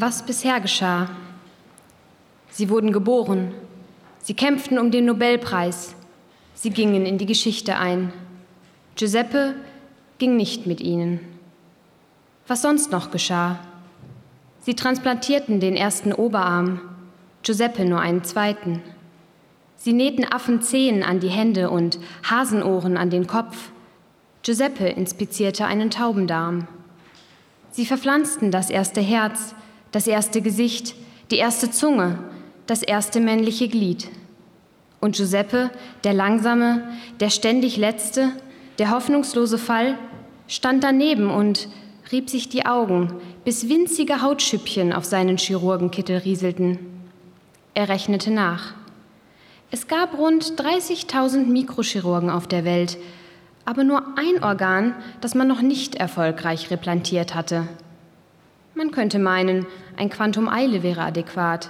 Was bisher geschah? Sie wurden geboren. Sie kämpften um den Nobelpreis. Sie gingen in die Geschichte ein. Giuseppe ging nicht mit ihnen. Was sonst noch geschah? Sie transplantierten den ersten Oberarm, Giuseppe nur einen zweiten. Sie nähten Affen Zehen an die Hände und Hasenohren an den Kopf. Giuseppe inspizierte einen Taubendarm. Sie verpflanzten das erste Herz, das erste Gesicht, die erste Zunge, das erste männliche Glied. Und Giuseppe, der langsame, der ständig letzte, der hoffnungslose Fall, stand daneben und rieb sich die Augen, bis winzige Hautschüppchen auf seinen Chirurgenkittel rieselten. Er rechnete nach. Es gab rund 30.000 Mikrochirurgen auf der Welt, aber nur ein Organ, das man noch nicht erfolgreich replantiert hatte. Man könnte meinen, ein Quantum Eile wäre adäquat.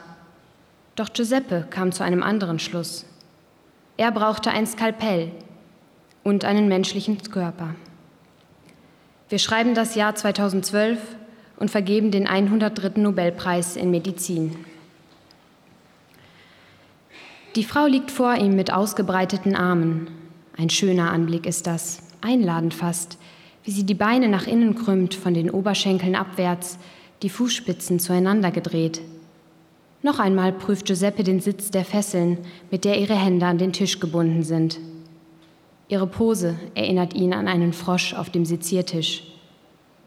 Doch Giuseppe kam zu einem anderen Schluss. Er brauchte ein Skalpell und einen menschlichen Körper. Wir schreiben das Jahr 2012 und vergeben den 103. Nobelpreis in Medizin. Die Frau liegt vor ihm mit ausgebreiteten Armen. Ein schöner Anblick ist das, einladend fast, wie sie die Beine nach innen krümmt, von den Oberschenkeln abwärts, die Fußspitzen zueinander gedreht. Noch einmal prüft Giuseppe den Sitz der Fesseln, mit der ihre Hände an den Tisch gebunden sind. Ihre Pose erinnert ihn an einen Frosch auf dem Seziertisch.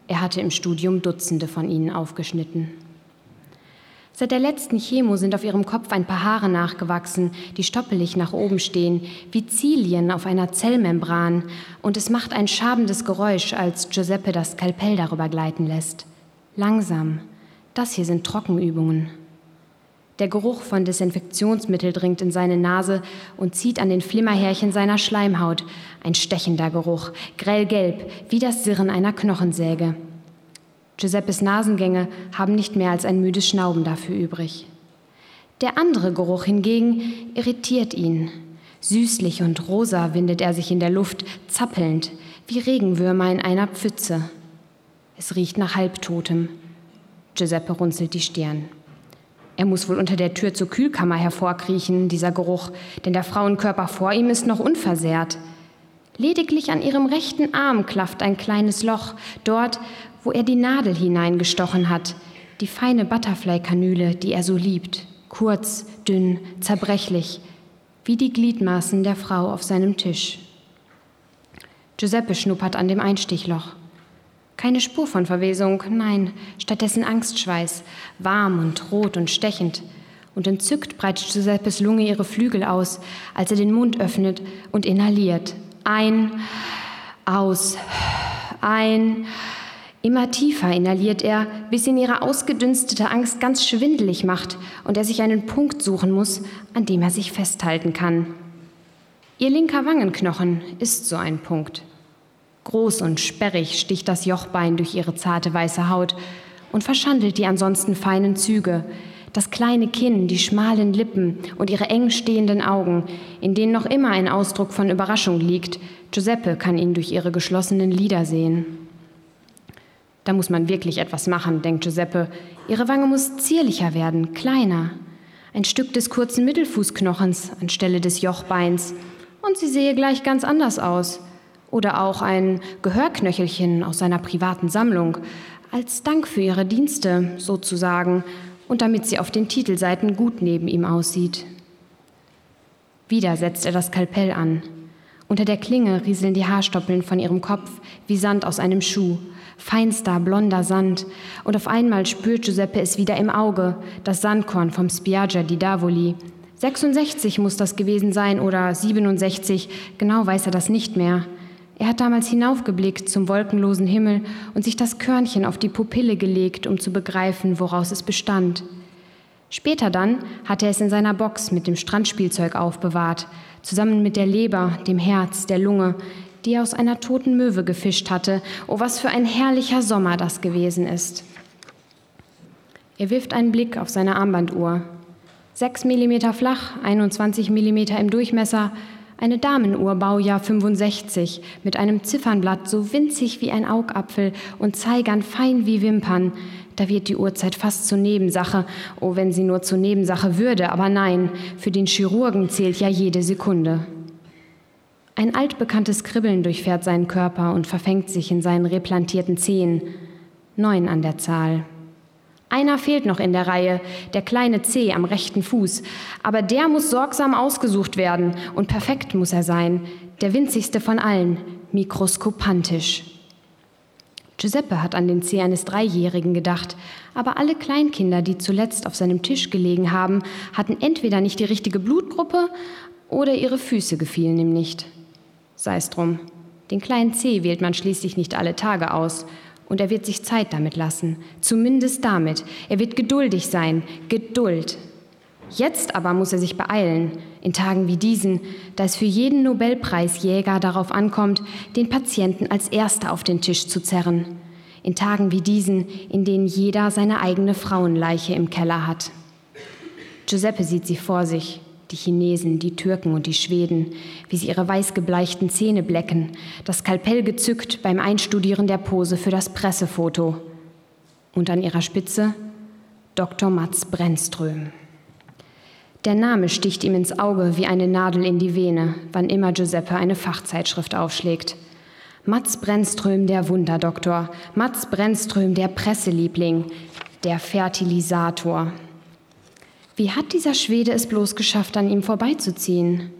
Er hatte im Studium Dutzende von ihnen aufgeschnitten. Seit der letzten Chemo sind auf ihrem Kopf ein paar Haare nachgewachsen, die stoppelig nach oben stehen, wie Zilien auf einer Zellmembran, und es macht ein schabendes Geräusch, als Giuseppe das Skalpell darüber gleiten lässt. Langsam. Das hier sind Trockenübungen. Der Geruch von Desinfektionsmittel dringt in seine Nase und zieht an den Flimmerhärchen seiner Schleimhaut. Ein stechender Geruch, grellgelb, wie das Sirren einer Knochensäge. Giuseppes Nasengänge haben nicht mehr als ein müdes Schnauben dafür übrig. Der andere Geruch hingegen irritiert ihn. Süßlich und rosa windet er sich in der Luft, zappelnd, wie Regenwürmer in einer Pfütze. Es riecht nach Halbtotem. Giuseppe runzelt die Stirn. Er muss wohl unter der Tür zur Kühlkammer hervorkriechen, dieser Geruch, denn der Frauenkörper vor ihm ist noch unversehrt. Lediglich an ihrem rechten Arm klafft ein kleines Loch, dort, wo er die Nadel hineingestochen hat, die feine Butterfly-Kanüle, die er so liebt, kurz, dünn, zerbrechlich, wie die Gliedmaßen der Frau auf seinem Tisch. Giuseppe schnuppert an dem Einstichloch. Keine Spur von Verwesung, nein, stattdessen Angstschweiß, warm und rot und stechend. Und entzückt breitet Giuseppes Lunge ihre Flügel aus, als er den Mund öffnet und inhaliert. Ein, aus, ein. Immer tiefer inhaliert er, bis ihn ihre ausgedünstete Angst ganz schwindelig macht und er sich einen Punkt suchen muss, an dem er sich festhalten kann. Ihr linker Wangenknochen ist so ein Punkt. Groß und sperrig sticht das Jochbein durch ihre zarte weiße Haut und verschandelt die ansonsten feinen Züge, das kleine Kinn, die schmalen Lippen und ihre eng stehenden Augen, in denen noch immer ein Ausdruck von Überraschung liegt. Giuseppe kann ihn durch ihre geschlossenen Lider sehen. Da muss man wirklich etwas machen, denkt Giuseppe. Ihre Wange muss zierlicher werden, kleiner. Ein Stück des kurzen Mittelfußknochens anstelle des Jochbeins. Und sie sehe gleich ganz anders aus oder auch ein Gehörknöchelchen aus seiner privaten Sammlung, als Dank für ihre Dienste sozusagen und damit sie auf den Titelseiten gut neben ihm aussieht. Wieder setzt er das Kalpell an. Unter der Klinge rieseln die Haarstoppeln von ihrem Kopf wie Sand aus einem Schuh, feinster, blonder Sand, und auf einmal spürt Giuseppe es wieder im Auge, das Sandkorn vom Spiaggia di Davoli. 66 muss das gewesen sein oder 67, genau weiß er das nicht mehr. Er hat damals hinaufgeblickt zum wolkenlosen Himmel und sich das Körnchen auf die Pupille gelegt, um zu begreifen, woraus es bestand. Später dann hat er es in seiner Box mit dem Strandspielzeug aufbewahrt, zusammen mit der Leber, dem Herz, der Lunge, die er aus einer toten Möwe gefischt hatte. Oh, was für ein herrlicher Sommer das gewesen ist. Er wirft einen Blick auf seine Armbanduhr. Sechs Millimeter flach, 21 Millimeter im Durchmesser, eine Damenuhr Baujahr 65 mit einem Ziffernblatt so winzig wie ein Augapfel und Zeigern fein wie Wimpern, Da wird die Uhrzeit fast zur Nebensache, oh, wenn sie nur zur Nebensache würde, aber nein, für den Chirurgen zählt ja jede Sekunde. Ein altbekanntes Kribbeln durchfährt seinen Körper und verfängt sich in seinen replantierten Zehen. Neun an der Zahl. Einer fehlt noch in der Reihe, der kleine C am rechten Fuß, aber der muss sorgsam ausgesucht werden und perfekt muss er sein, der winzigste von allen, mikroskopantisch. Giuseppe hat an den Zeh eines Dreijährigen gedacht, aber alle Kleinkinder, die zuletzt auf seinem Tisch gelegen haben, hatten entweder nicht die richtige Blutgruppe oder ihre Füße gefielen ihm nicht. Sei es drum. Den kleinen C wählt man schließlich nicht alle Tage aus. Und er wird sich Zeit damit lassen. Zumindest damit. Er wird geduldig sein. Geduld. Jetzt aber muss er sich beeilen. In Tagen wie diesen, da es für jeden Nobelpreisjäger darauf ankommt, den Patienten als Erster auf den Tisch zu zerren. In Tagen wie diesen, in denen jeder seine eigene Frauenleiche im Keller hat. Giuseppe sieht sie vor sich die Chinesen, die Türken und die Schweden, wie sie ihre weißgebleichten Zähne blecken, das Skalpell gezückt beim Einstudieren der Pose für das Pressefoto. Und an ihrer Spitze Dr. Mats Brennström. Der Name sticht ihm ins Auge wie eine Nadel in die Vene, wann immer Giuseppe eine Fachzeitschrift aufschlägt. Mats Brennström, der Wunderdoktor, Mats Brennström, der Presseliebling, der Fertilisator, wie hat dieser Schwede es bloß geschafft, an ihm vorbeizuziehen?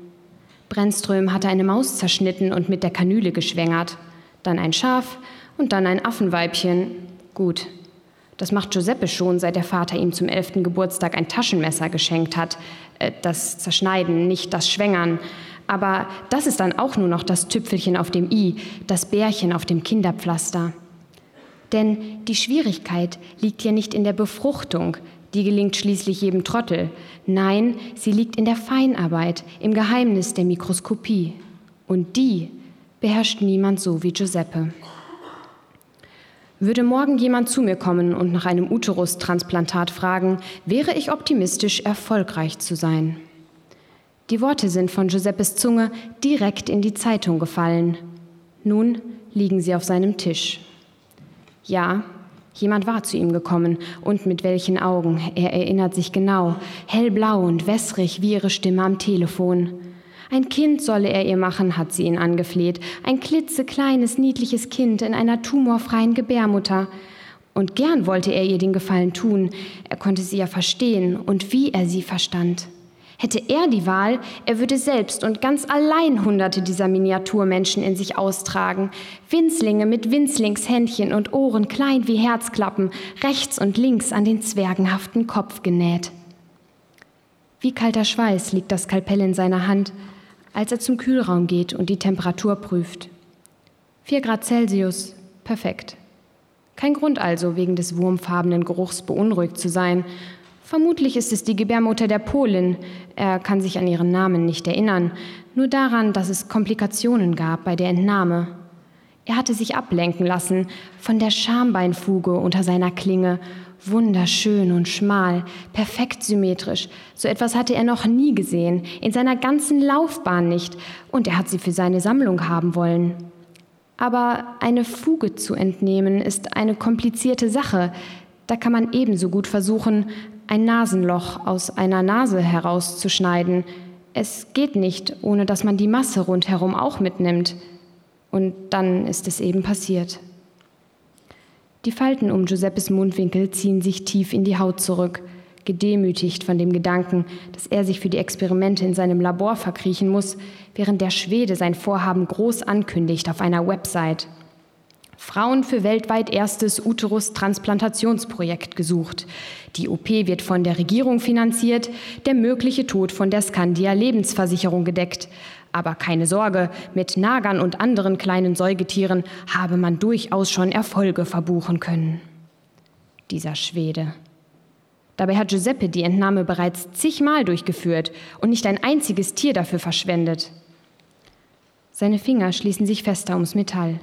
Brennström hatte eine Maus zerschnitten und mit der Kanüle geschwängert, dann ein Schaf und dann ein Affenweibchen. Gut, das macht Giuseppe schon, seit der Vater ihm zum elften Geburtstag ein Taschenmesser geschenkt hat. Äh, das Zerschneiden, nicht das Schwängern. Aber das ist dann auch nur noch das Tüpfelchen auf dem i, das Bärchen auf dem Kinderpflaster. Denn die Schwierigkeit liegt ja nicht in der Befruchtung, die gelingt schließlich jedem Trottel. Nein, sie liegt in der Feinarbeit, im Geheimnis der Mikroskopie. Und die beherrscht niemand so wie Giuseppe. Würde morgen jemand zu mir kommen und nach einem Uterustransplantat fragen, wäre ich optimistisch, erfolgreich zu sein. Die Worte sind von Giuseppes Zunge direkt in die Zeitung gefallen. Nun liegen sie auf seinem Tisch. Ja, Jemand war zu ihm gekommen und mit welchen Augen, er erinnert sich genau, hellblau und wässrig wie ihre Stimme am Telefon. Ein Kind solle er ihr machen, hat sie ihn angefleht, ein klitzekleines, niedliches Kind in einer tumorfreien Gebärmutter. Und gern wollte er ihr den Gefallen tun, er konnte sie ja verstehen und wie er sie verstand. Hätte er die Wahl, er würde selbst und ganz allein Hunderte dieser Miniaturmenschen in sich austragen. Winzlinge mit Winzlingshändchen und Ohren klein wie Herzklappen, rechts und links an den zwergenhaften Kopf genäht. Wie kalter Schweiß liegt das Skalpell in seiner Hand, als er zum Kühlraum geht und die Temperatur prüft. Vier Grad Celsius, perfekt. Kein Grund also, wegen des wurmfarbenen Geruchs beunruhigt zu sein Vermutlich ist es die Gebärmutter der Polin. Er kann sich an ihren Namen nicht erinnern, nur daran, dass es Komplikationen gab bei der Entnahme. Er hatte sich ablenken lassen von der Schambeinfuge unter seiner Klinge, wunderschön und schmal, perfekt symmetrisch. So etwas hatte er noch nie gesehen, in seiner ganzen Laufbahn nicht, und er hat sie für seine Sammlung haben wollen. Aber eine Fuge zu entnehmen ist eine komplizierte Sache. Da kann man ebenso gut versuchen, ein Nasenloch aus einer Nase herauszuschneiden. Es geht nicht, ohne dass man die Masse rundherum auch mitnimmt. Und dann ist es eben passiert. Die Falten um Giuseppes Mundwinkel ziehen sich tief in die Haut zurück, gedemütigt von dem Gedanken, dass er sich für die Experimente in seinem Labor verkriechen muss, während der Schwede sein Vorhaben groß ankündigt auf einer Website. Frauen für weltweit erstes Uterus-Transplantationsprojekt gesucht. Die OP wird von der Regierung finanziert, der mögliche Tod von der Skandia Lebensversicherung gedeckt. Aber keine Sorge, mit Nagern und anderen kleinen Säugetieren habe man durchaus schon Erfolge verbuchen können. Dieser Schwede. Dabei hat Giuseppe die Entnahme bereits zigmal durchgeführt und nicht ein einziges Tier dafür verschwendet. Seine Finger schließen sich fester ums Metall.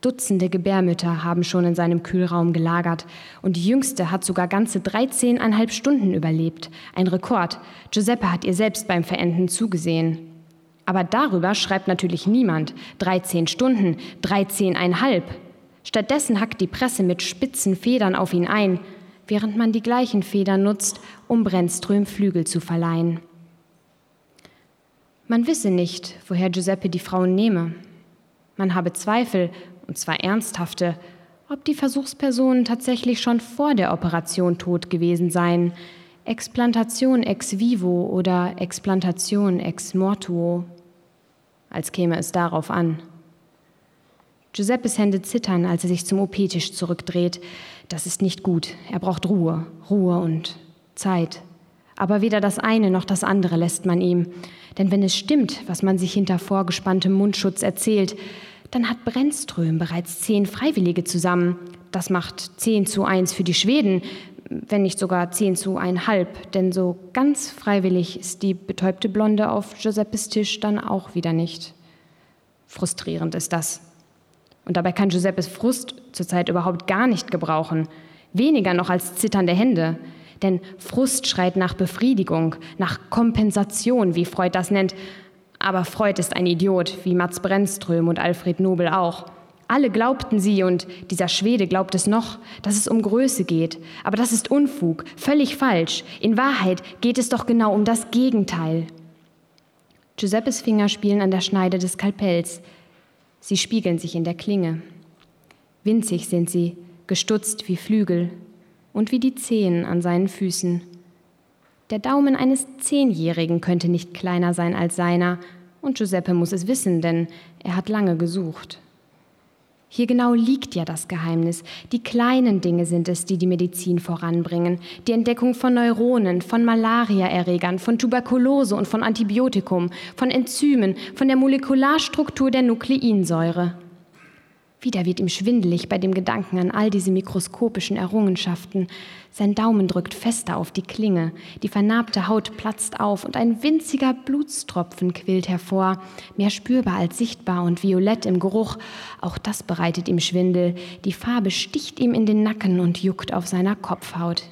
Dutzende Gebärmütter haben schon in seinem Kühlraum gelagert und die jüngste hat sogar ganze 13,5 Stunden überlebt. Ein Rekord. Giuseppe hat ihr selbst beim Verenden zugesehen. Aber darüber schreibt natürlich niemand. 13 Stunden, 13,5. Stattdessen hackt die Presse mit spitzen Federn auf ihn ein, während man die gleichen Federn nutzt, um Brennström Flügel zu verleihen. Man wisse nicht, woher Giuseppe die Frauen nehme. Man habe Zweifel, und zwar ernsthafte, ob die Versuchspersonen tatsächlich schon vor der Operation tot gewesen seien. Explantation ex vivo oder Explantation ex mortuo, als käme es darauf an. Giuseppes Hände zittern, als er sich zum OP-Tisch zurückdreht. Das ist nicht gut. Er braucht Ruhe, Ruhe und Zeit. Aber weder das eine noch das andere lässt man ihm. Denn wenn es stimmt, was man sich hinter vorgespanntem Mundschutz erzählt, dann hat Brennström bereits zehn Freiwillige zusammen. Das macht zehn zu eins für die Schweden, wenn nicht sogar zehn zu einhalb, denn so ganz freiwillig ist die betäubte Blonde auf Giuseppes Tisch dann auch wieder nicht. Frustrierend ist das. Und dabei kann Giuseppes Frust zurzeit überhaupt gar nicht gebrauchen, weniger noch als zitternde Hände. Denn Frust schreit nach Befriedigung, nach Kompensation, wie Freud das nennt, aber Freud ist ein Idiot, wie Mats Brennström und Alfred Nobel auch. Alle glaubten sie und dieser Schwede glaubt es noch, dass es um Größe geht. Aber das ist Unfug, völlig falsch. In Wahrheit geht es doch genau um das Gegenteil. Giuseppes Finger spielen an der Schneide des Skalpells. Sie spiegeln sich in der Klinge. Winzig sind sie, gestutzt wie Flügel und wie die Zehen an seinen Füßen. Der Daumen eines Zehnjährigen könnte nicht kleiner sein als seiner, und Giuseppe muss es wissen, denn er hat lange gesucht. Hier genau liegt ja das Geheimnis. Die kleinen Dinge sind es, die die Medizin voranbringen. Die Entdeckung von Neuronen, von Malariaerregern, von Tuberkulose und von Antibiotikum, von Enzymen, von der Molekularstruktur der Nukleinsäure. Wieder wird ihm schwindelig bei dem Gedanken an all diese mikroskopischen Errungenschaften. Sein Daumen drückt fester auf die Klinge, die vernarbte Haut platzt auf und ein winziger Blutstropfen quillt hervor, mehr spürbar als sichtbar und violett im Geruch. Auch das bereitet ihm Schwindel. Die Farbe sticht ihm in den Nacken und juckt auf seiner Kopfhaut.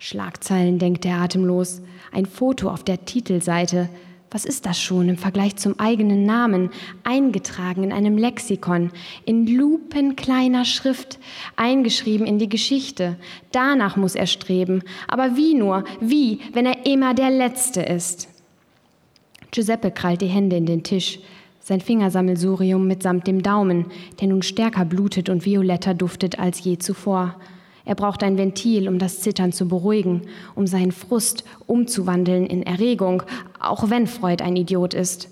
Schlagzeilen, denkt er atemlos. Ein Foto auf der Titelseite. Was ist das schon im Vergleich zum eigenen Namen, eingetragen in einem Lexikon, in lupenkleiner Schrift, eingeschrieben in die Geschichte? Danach muss er streben. Aber wie nur, wie, wenn er immer der Letzte ist? Giuseppe krallt die Hände in den Tisch, sein Fingersammelsurium mitsamt dem Daumen, der nun stärker blutet und violetter duftet als je zuvor. Er braucht ein Ventil, um das Zittern zu beruhigen, um seinen Frust umzuwandeln in Erregung, auch wenn Freud ein Idiot ist.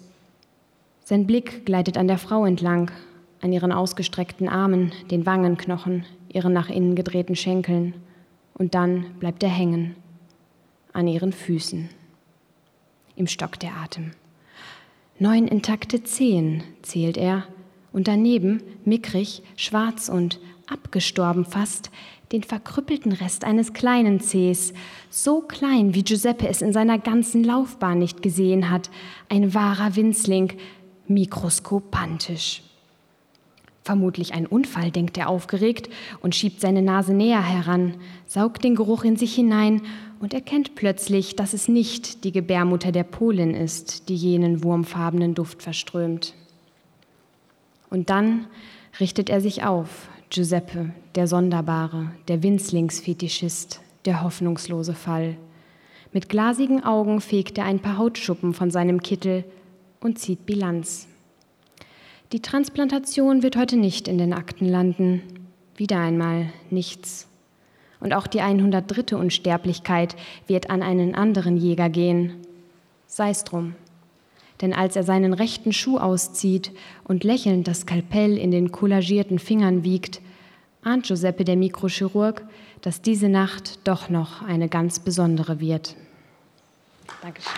Sein Blick gleitet an der Frau entlang, an ihren ausgestreckten Armen, den Wangenknochen, ihren nach innen gedrehten Schenkeln. Und dann bleibt er hängen, an ihren Füßen. Ihm stockt der Atem. Neun intakte Zehen zählt er, und daneben, mickrig, schwarz und abgestorben fast, den verkrüppelten Rest eines kleinen Zehs, so klein, wie Giuseppe es in seiner ganzen Laufbahn nicht gesehen hat, ein wahrer Winzling, mikroskopantisch. Vermutlich ein Unfall, denkt er aufgeregt und schiebt seine Nase näher heran, saugt den Geruch in sich hinein und erkennt plötzlich, dass es nicht die Gebärmutter der Polin ist, die jenen wurmfarbenen Duft verströmt. Und dann richtet er sich auf, Giuseppe, der Sonderbare, der Winzlingsfetischist, der hoffnungslose Fall. Mit glasigen Augen fegt er ein paar Hautschuppen von seinem Kittel und zieht Bilanz. Die Transplantation wird heute nicht in den Akten landen. Wieder einmal nichts. Und auch die 103. Unsterblichkeit wird an einen anderen Jäger gehen. Sei's drum. Denn als er seinen rechten Schuh auszieht und lächelnd das Skalpell in den kollagierten Fingern wiegt, ahnt Giuseppe der Mikrochirurg, dass diese Nacht doch noch eine ganz besondere wird. Dankeschön.